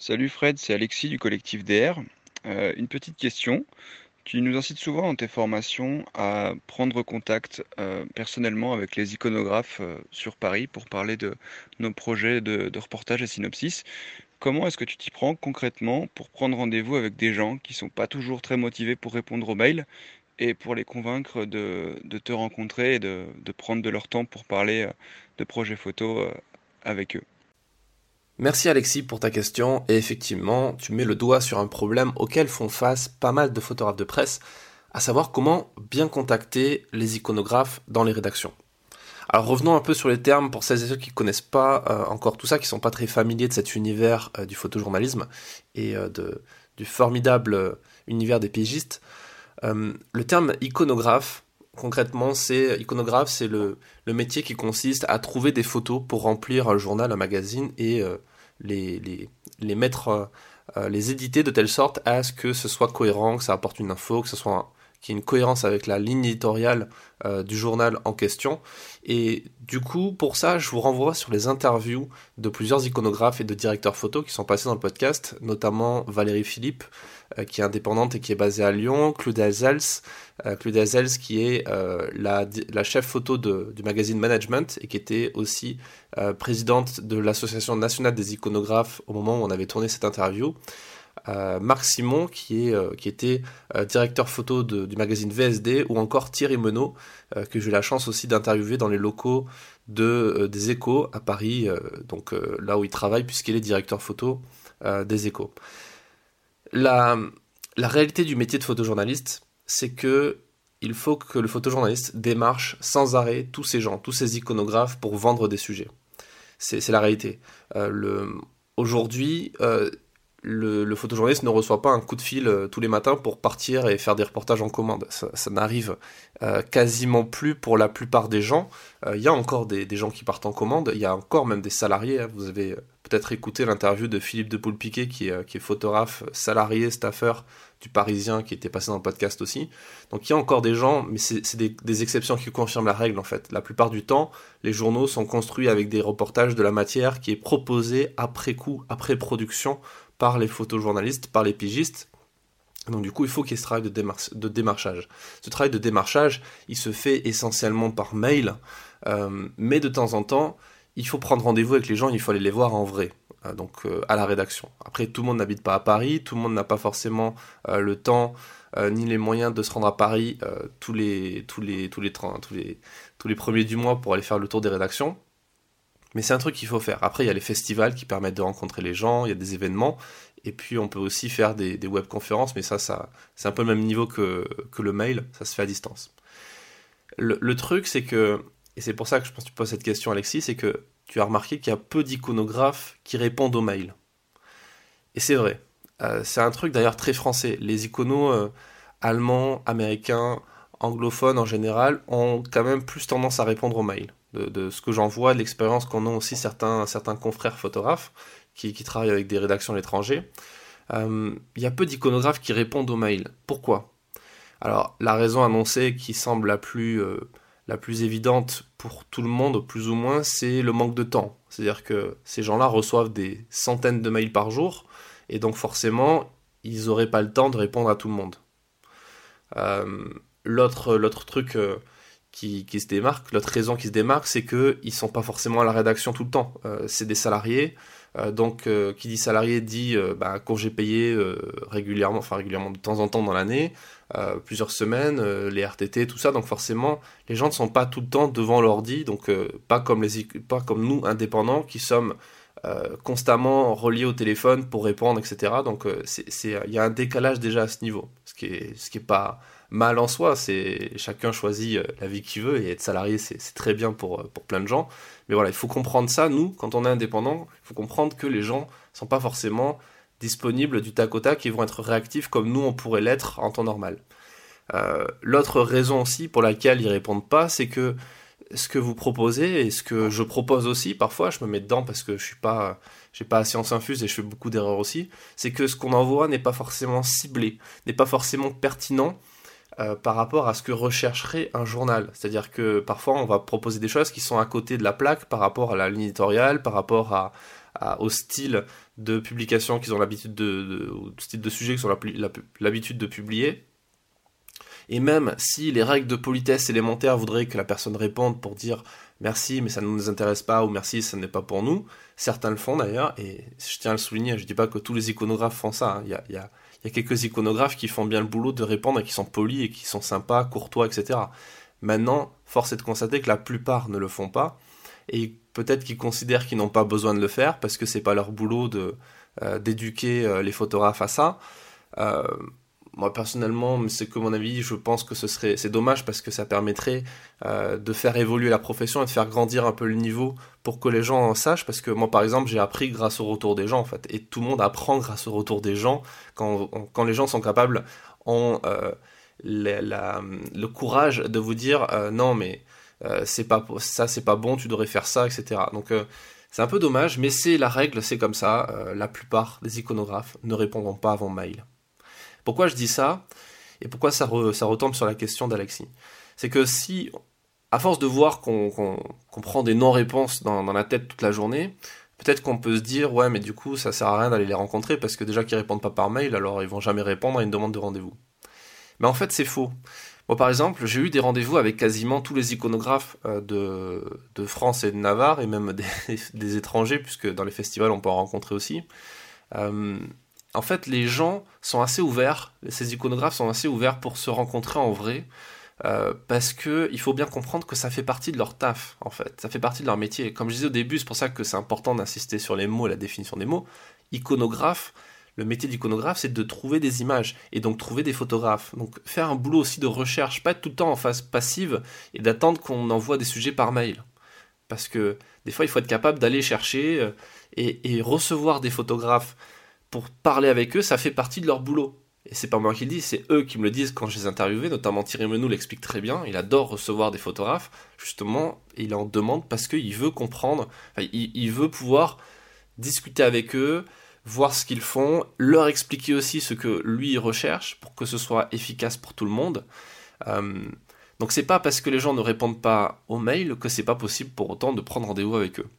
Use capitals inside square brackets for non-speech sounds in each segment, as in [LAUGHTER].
Salut Fred, c'est Alexis du collectif DR. Euh, une petite question. Tu nous incites souvent dans tes formations à prendre contact euh, personnellement avec les iconographes euh, sur Paris pour parler de nos projets de, reportage et synopsis. Comment est-ce que tu t'y prends concrètement pour prendre rendez-vous avec des gens qui sont pas toujours très motivés pour répondre aux mails et pour les convaincre de, te rencontrer et de, de prendre de leur temps pour parler de projets photos avec eux? Merci Alexis pour ta question, et effectivement, tu mets le doigt sur un problème auquel font face pas mal de photographes de presse, à savoir comment bien contacter les iconographes dans les rédactions. Alors revenons un peu sur les termes pour celles et ceux qui ne connaissent pas euh, encore tout ça, qui sont pas très familiers de cet univers euh, du photojournalisme et euh, du formidable univers des pigistes. Euh, le terme iconographe, concrètement, c'est iconographe, c'est le, métier qui consiste à trouver des photos pour remplir un journal, un magazine et euh, les, mettre, euh, euh, les éditer de telle sorte à ce que ce soit cohérent, que ça apporte une info, que ce soit qu'il y ait une cohérence avec la ligne éditoriale euh, du journal en question. Et du coup, pour ça, je vous renvoie sur les interviews de plusieurs iconographes et de directeurs photo qui sont passés dans le podcast, notamment Valérie Philippe, euh, qui est indépendante et qui est basée à Lyon, Claude Azels, euh, Claude qui est euh, la, la chef photo de- du magazine Management et qui était aussi présidente de l'Association nationale des iconographes au moment où on avait tourné cette interview. Marc Simon, qui, est, euh, qui était euh, directeur photo du magazine VSD, ou encore Thierry Menot, euh, que j'ai eu la chance aussi d'interviewer dans les locaux de, des Échos à Paris, donc là où il travaille, puisqu'il est directeur photo des Échos. La, la réalité du métier de photojournaliste, c'est que il faut que le photojournaliste démarche sans arrêt tous ces gens, tous ces iconographes pour vendre des sujets. C'est la réalité. Aujourd'hui, le, photojournaliste ne reçoit pas un coup de fil euh, tous les matins pour partir et faire des reportages en commande. Ça, n'arrive euh, quasiment plus pour la plupart des gens. Euh, Il y a encore des, gens qui partent en commande, il y a encore même des salariés. hein. Vous avez peut-être écouté l'interview de Philippe de Poulpiquet, qui est, photographe, salarié, staffeur du Parisien, qui était passé dans le podcast aussi. Donc il y a encore des gens, mais c'est des, des exceptions qui confirment la règle en fait. La plupart du temps, les journaux sont construits avec des reportages de la matière qui est proposée après coup, après production, par les photojournalistes, par les pigistes. Donc du coup, il faut qu'il y ait ce travail de, démar- de démarchage. Ce travail de démarchage, il se fait essentiellement par mail, euh, mais de temps en temps, il faut prendre rendez-vous avec les gens, il faut aller les voir en vrai, euh, donc euh, à la rédaction. Après, tout le monde n'habite pas à Paris, tout le monde n'a pas forcément le temps ni les moyens de se rendre à Paris tous les premiers du mois pour aller faire le tour des rédactions. Mais c'est un truc qu'il faut faire. Après, il y a les festivals qui permettent de rencontrer les gens, il y a des événements, et puis on peut aussi faire des, webconférences, mais ça, ça c'est un peu le même niveau que, le mail, ça se fait à distance. Le, le truc, c'est que, et c'est pour ça que je pense que tu poses cette question, Alexis, c'est que tu as remarqué qu'il y a peu d'iconographes qui répondent aux mails. Et c'est vrai. Euh, c'est un truc d'ailleurs très français. Les iconos euh, allemands, américains, anglophones en général ont quand même plus tendance à répondre aux mails. De, ce que j'en vois, de l'expérience qu'en ont aussi certains, confrères photographes qui, travaillent avec des rédactions à l'étranger. Euh, Il y a peu d'iconographes qui répondent aux mails. Pourquoi? Alors, la raison annoncée qui semble la plus, euh, la plus évidente pour tout le monde, plus ou moins, c'est le manque de temps. C'est-à-dire que ces gens-là reçoivent des centaines de mails par jour, et donc forcément, ils n'auraient pas le temps de répondre à tout le monde. Euh, L'autre l'autre truc qui, se démarque, l'autre raison qui se démarque, c'est qu'ils ne sont pas forcément à la rédaction tout le temps. Euh, c'est des salariés, euh, donc euh, qui dit salarié dit bah, congé payé régulièrement, enfin régulièrement de temps en temps dans l'année, plusieurs semaines, les RTT, tout ça. Donc forcément, les gens ne sont pas tout le temps devant l'ordi, donc pas comme les pas comme nous indépendants qui sommes constamment reliés au téléphone pour répondre, etc. Donc il y a un décalage déjà à ce niveau, ce qui est ce qui est pas mal en soi. C'est chacun choisit euh, la vie qu'il veut et être salarié c'est très bien pour euh, pour plein de gens. Mais voilà, il faut comprendre ça. Nous, quand on est indépendant, il faut comprendre que les gens sont pas forcément disponibles du tac au tac et vont être réactifs comme nous on pourrait l'être en temps normal. Euh, L'autre raison aussi pour laquelle ils répondent pas, c'est que ce que vous proposez et ce que je propose aussi, parfois je me mets dedans parce que je suis pas, j'ai pas science infuse et je fais beaucoup d'erreurs aussi, c'est que ce qu'on envoie n'est pas forcément ciblé, n'est pas forcément pertinent euh, par rapport à ce que rechercherait un journal. C'est-à-dire que parfois on va proposer des choses qui sont à côté de la plaque par rapport à la ligne éditoriale, par rapport à, au style de publications qu'ils ont l'habitude de, type de sujet qu'ils ont l'habitude de publier. Et même si les règles de politesse élémentaires voudraient que la personne réponde pour dire merci, mais ça ne nous intéresse pas, ou merci, ce n'est pas pour nous, certains le font d'ailleurs, et je tiens à le souligner, je ne dis pas que tous les iconographes font ça, hein. il y, a, quelques iconographes qui font bien le boulot de répondre et qui sont polis et qui sont sympas, courtois, etc. Maintenant, force est de constater que la plupart ne le font pas, et peut-être qu'ils considèrent qu'ils n'ont pas besoin de le faire parce que c'est pas leur boulot de euh, d'éduquer euh, les photographes à ça. Euh, moi personnellement, c'est que mon avis, je pense que ce serait c'est dommage parce que ça permettrait de faire évoluer la profession et de faire grandir un peu le niveau pour que les gens en sachent parce que moi par exemple, j'ai appris grâce au retour des gens en fait et tout le monde apprend grâce au retour des gens quand les gens sont capables ont la, le courage de vous dire non mais euh, c'est pas ça c'est pas bon, tu devrais faire ça, etc. Donc euh, c'est un peu dommage, mais c'est la règle, c'est comme ça. Euh, la plupart des iconographes ne répondront pas avant mail. Pourquoi je dis ça et pourquoi ça, retombe sur la question d'Alexis? C'est que si, à force de voir qu'on prend des non-réponses dans, dans, la tête toute la journée, peut-être qu'on peut se dire ouais mais du coup ça sert à rien d'aller les rencontrer parce que déjà qu'ils répondent pas par mail, alors ils vont jamais répondre à une demande de rendez-vous. Mais en fait c'est faux. Moi, par exemple, j'ai eu des rendez-vous avec quasiment tous les iconographes euh, de, France et de Navarre, et même [LAUGHS] des, étrangers, puisque dans les festivals, on peut en rencontrer aussi. Euh, en fait, les gens sont assez ouverts, ces iconographes sont assez ouverts pour se rencontrer en vrai, euh, parce que il faut bien comprendre que ça fait partie de leur taf, en fait. Ça fait partie de leur métier. Comme je disais au début, c'est pour ça que c'est important d'insister sur les mots et la définition des mots. Iconographe, le métier d'iconographe, c'est de trouver des images et donc trouver des photographes. Donc faire un boulot aussi de recherche, pas être tout le temps en phase passive et d'attendre qu'on envoie des sujets par mail. Parce que des fois, il faut être capable d'aller chercher euh, et, recevoir des photographes pour parler avec eux, ça fait partie de leur boulot. Et c'est pas moi qui le dis, c'est eux qui me le disent quand je les interviewés, notamment Thierry Menou l'explique très bien, il adore recevoir des photographes, justement, il en demande parce qu'il veut comprendre, il, veut pouvoir discuter avec eux, voir ce qu'ils font, leur expliquer aussi ce que lui recherche pour que ce soit efficace pour tout le monde. Euh, donc c'est pas parce que les gens ne répondent pas aux mails que c'est pas possible pour autant de prendre rendez-vous avec eux.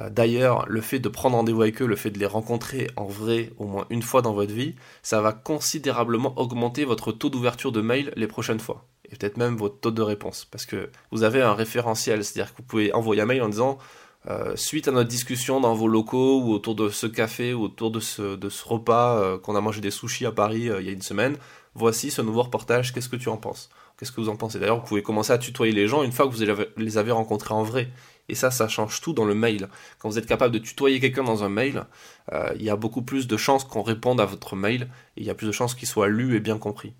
Euh, d'ailleurs, le fait de prendre rendez-vous avec eux, le fait de les rencontrer en vrai au moins une fois dans votre vie, ça va considérablement augmenter votre taux d'ouverture de mail les prochaines fois. Et peut-être même votre taux de réponse. Parce que vous avez un référentiel, c'est-à-dire que vous pouvez envoyer un mail en disant euh, suite à notre discussion dans vos locaux ou autour de ce café ou autour de ce, repas euh, qu'on a mangé des sushis à Paris il y a une semaine, voici ce nouveau reportage, qu'est-ce que tu en penses? Qu'est-ce que vous en pensez? D'ailleurs, vous pouvez commencer à tutoyer les gens une fois que vous les avez rencontrés en vrai. Et ça, ça change tout dans le mail. Quand vous êtes capable de tutoyer quelqu'un dans un mail, il y a beaucoup plus de chances qu'on réponde à votre mail et il y a plus de chances qu'il soit lu et bien compris.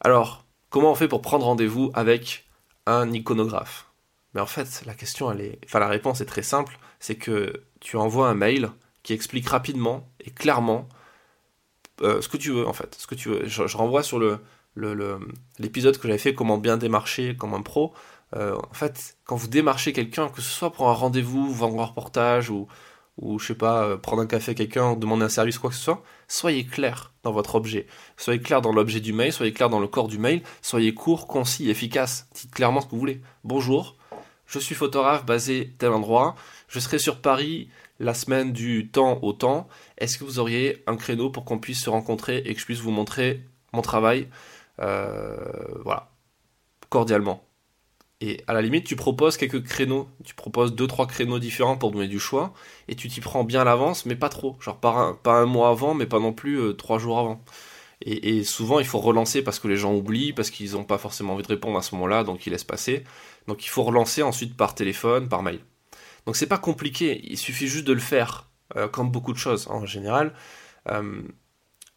Alors, comment on fait pour prendre rendez-vous avec un iconographe? Mais en fait, la question, elle est, enfin la réponse est très simple, c'est que tu envoies un mail qui explique rapidement et clairement euh, ce que tu veux en fait. Je, renvoie sur l'épisode que j'avais fait comment bien démarcher comme un pro. Euh, en fait, quand vous démarchez quelqu'un, que ce soit pour un rendez-vous, vendre un reportage ou ou je sais pas, euh, prendre un café à quelqu'un, demander un service, quoi que ce soit, soyez clair dans votre objet. Soyez clair dans l'objet du mail, soyez clair dans le corps du mail, soyez court, concis, efficace. Dites clairement ce que vous voulez. Bonjour, je suis photographe basé tel endroit, je serai sur Paris la semaine du temps au temps, est-ce que vous auriez un créneau pour qu'on puisse se rencontrer et que je puisse vous montrer mon travail? Euh, Voilà, cordialement. Et à la limite, tu proposes quelques créneaux, tu proposes deux trois créneaux différents pour donner du choix, et tu t'y prends bien à l'avance, mais pas trop, genre pas un, mois avant, mais pas non plus euh, trois jours avant. Et, souvent, il faut relancer parce que les gens oublient, parce qu'ils n'ont pas forcément envie de répondre à ce moment-là, donc ils laissent passer. Donc il faut relancer ensuite par téléphone, par mail. Donc c'est pas compliqué, il suffit juste de le faire, euh, comme beaucoup de choses en général. Euh,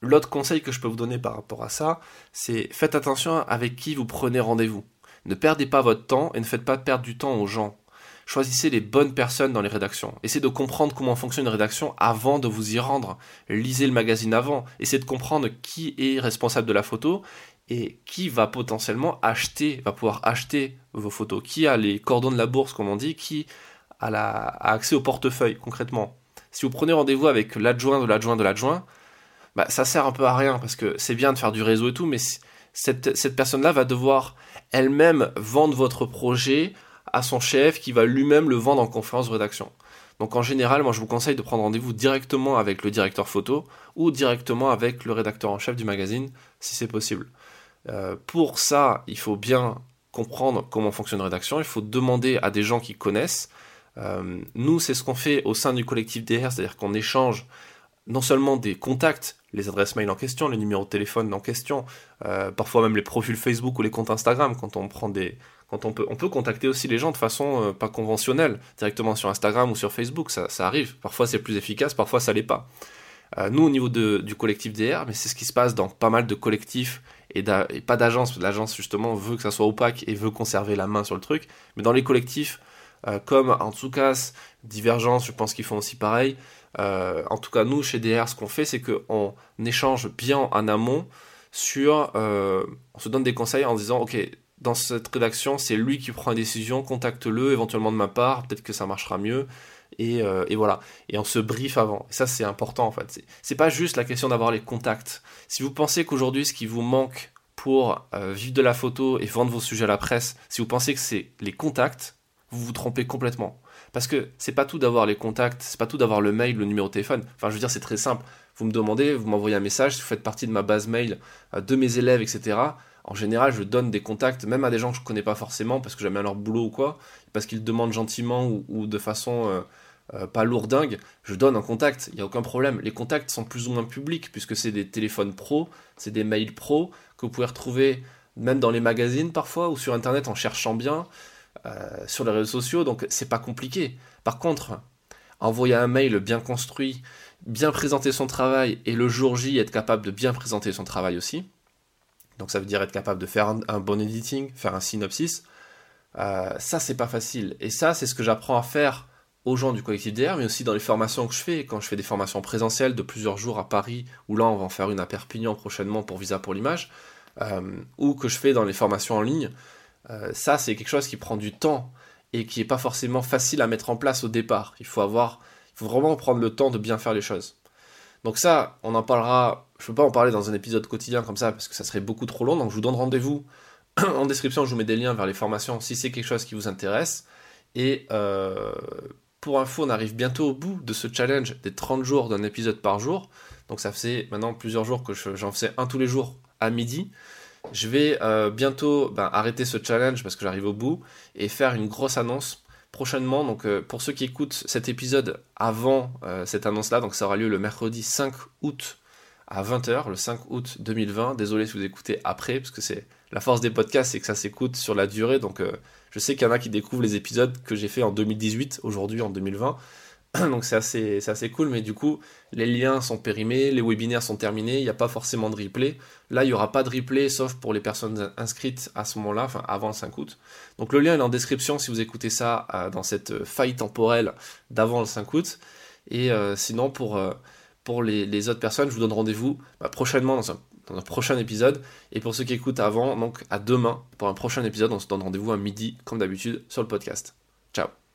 l'autre conseil que je peux vous donner par rapport à ça, c'est faites attention avec qui vous prenez rendez-vous. Ne perdez pas votre temps et ne faites pas perdre du temps aux gens. Choisissez les bonnes personnes dans les rédactions. Essayez de comprendre comment fonctionne une rédaction avant de vous y rendre. Lisez le magazine avant. Essayez de comprendre qui est responsable de la photo et qui va potentiellement acheter, va pouvoir acheter vos photos, qui a les cordons de la bourse, comme on dit, qui a, accès au portefeuille, concrètement? Si vous prenez rendez-vous avec l'adjoint de l'adjoint de l'adjoint, bah, ça sert un peu à rien, parce que c'est bien de faire du réseau et tout, mais cette personne-là va devoir elle-même vendre votre projet à son chef, qui va lui-même le vendre en conférence de rédaction. Donc en général, moi je vous conseille de prendre rendez-vous directement avec le directeur photo ou directement avec le rédacteur en chef du magazine si c'est possible. Euh, pour ça, il faut bien comprendre comment fonctionne une rédaction, il faut demander à des gens qui connaissent. Euh, nous, c'est ce qu'on fait au sein du collectif DR, c'est-à-dire qu'on échange non seulement des contacts, les adresses mail en question, les numéros de téléphone en question, euh, parfois même les profils Facebook ou les comptes Instagram quand on prend des, quand on peut, on peut contacter aussi les gens de façon euh, pas conventionnelle, directement sur Instagram ou sur Facebook, ça, arrive. Parfois c'est plus efficace, parfois ça l'est pas. Euh, nous, au niveau de, du collectif DR, mais c'est ce qui se passe dans pas mal de collectifs et, pas d'agence, l'agence justement veut que ça soit opaque et veut conserver la main sur le truc, mais dans les collectifs comme Antsukas, Divergence, je pense qu'ils font aussi pareil. En tout cas, nous, chez DR, ce qu'on fait, c'est qu'on échange bien en amont sur... on se donne des conseils en disant, ok, dans cette rédaction, c'est lui qui prend la décision, contacte-le éventuellement de ma part, peut-être que ça marchera mieux. Et, euh, voilà. Et on se brief avant. Et ça, c'est important en fait. C'est pas juste la question d'avoir les contacts. Si vous pensez qu'aujourd'hui, ce qui vous manque pour euh, vivre de la photo et vendre vos sujets à la presse, si vous pensez que c'est les contacts, vous vous trompez complètement. Parce que c'est pas tout d'avoir les contacts, c'est pas tout d'avoir le mail, le numéro de téléphone. Enfin, je veux dire, c'est très simple. Vous me demandez, vous m'envoyez un message, si vous faites partie de ma base mail, euh, de mes élèves, etc en général, je donne des contacts, même à des gens que je connais pas forcément, parce que j'aime bien leur boulot ou quoi, parce qu'ils demandent gentiment ou, de façon euh, euh, pas lourdingue, je donne un contact, il n'y a aucun problème. Les contacts sont plus ou moins publics, puisque c'est des téléphones pro, c'est des mails pro, que vous pouvez retrouver même dans les magazines parfois, ou sur Internet en cherchant bien, euh, sur les réseaux sociaux, donc c'est pas compliqué. Par contre, envoyer un mail bien construit, bien présenter son travail, et le jour J être capable de bien présenter son travail aussi, donc ça veut dire être capable de faire un, bon editing, faire un synopsis. Euh, ça, c'est pas facile. Et ça, c'est ce que j'apprends à faire aux gens du collectif DR, mais aussi dans les formations que je fais. Quand je fais des formations présentielles de plusieurs jours à Paris, ou là, on va en faire une à Perpignan prochainement pour Visa pour l'image, euh, ou que je fais dans les formations en ligne. Euh, ça, c'est quelque chose qui prend du temps et qui n'est pas forcément facile à mettre en place au départ. Il faut avoir, il faut vraiment prendre le temps de bien faire les choses. Donc ça, on en parlera, je ne peux pas en parler dans un épisode quotidien comme ça, parce que ça serait beaucoup trop long, donc je vous donne rendez-vous [CLEARS THROAT] en description, je vous mets des liens vers les formations si c'est quelque chose qui vous intéresse. Et euh, pour info, on arrive bientôt au bout de ce challenge des 30 jours d'un épisode par jour. Donc ça fait maintenant plusieurs jours que j'en faisais un tous les jours à midi. Je vais euh, bientôt ben, arrêter ce challenge parce que j'arrive au bout et faire une grosse annonce prochainement. Donc euh, pour ceux qui écoutent cet épisode avant euh, cette annonce-là, donc ça aura lieu le mercredi 5 août à 20h, le 5 août 2020. Désolé si vous écoutez après, parce que c'est la force des podcasts, c'est que ça s'écoute sur la durée. Donc je sais qu'il y en a qui découvrent les épisodes que j'ai fait en 2018, aujourd'hui en 2020. [CLEARS THROAT] Donc c'est assez, assez cool, mais du coup, les liens sont périmés, les webinaires sont terminés, il n'y a pas forcément de replay. Là, il n'y aura pas de replay, sauf pour les personnes inscrites à ce moment-là, avant le 5 août. Donc le lien est en description si vous écoutez ça euh, dans cette faille temporelle d'avant le 5 août. Et euh, sinon, pour, euh, pour les, autres personnes, je vous donne rendez-vous bah, prochainement dans un, dans un, prochain épisode. Et pour ceux qui écoutent avant, donc à demain pour un prochain épisode, on se donne rendez-vous à midi, comme d'habitude, sur le podcast. Ciao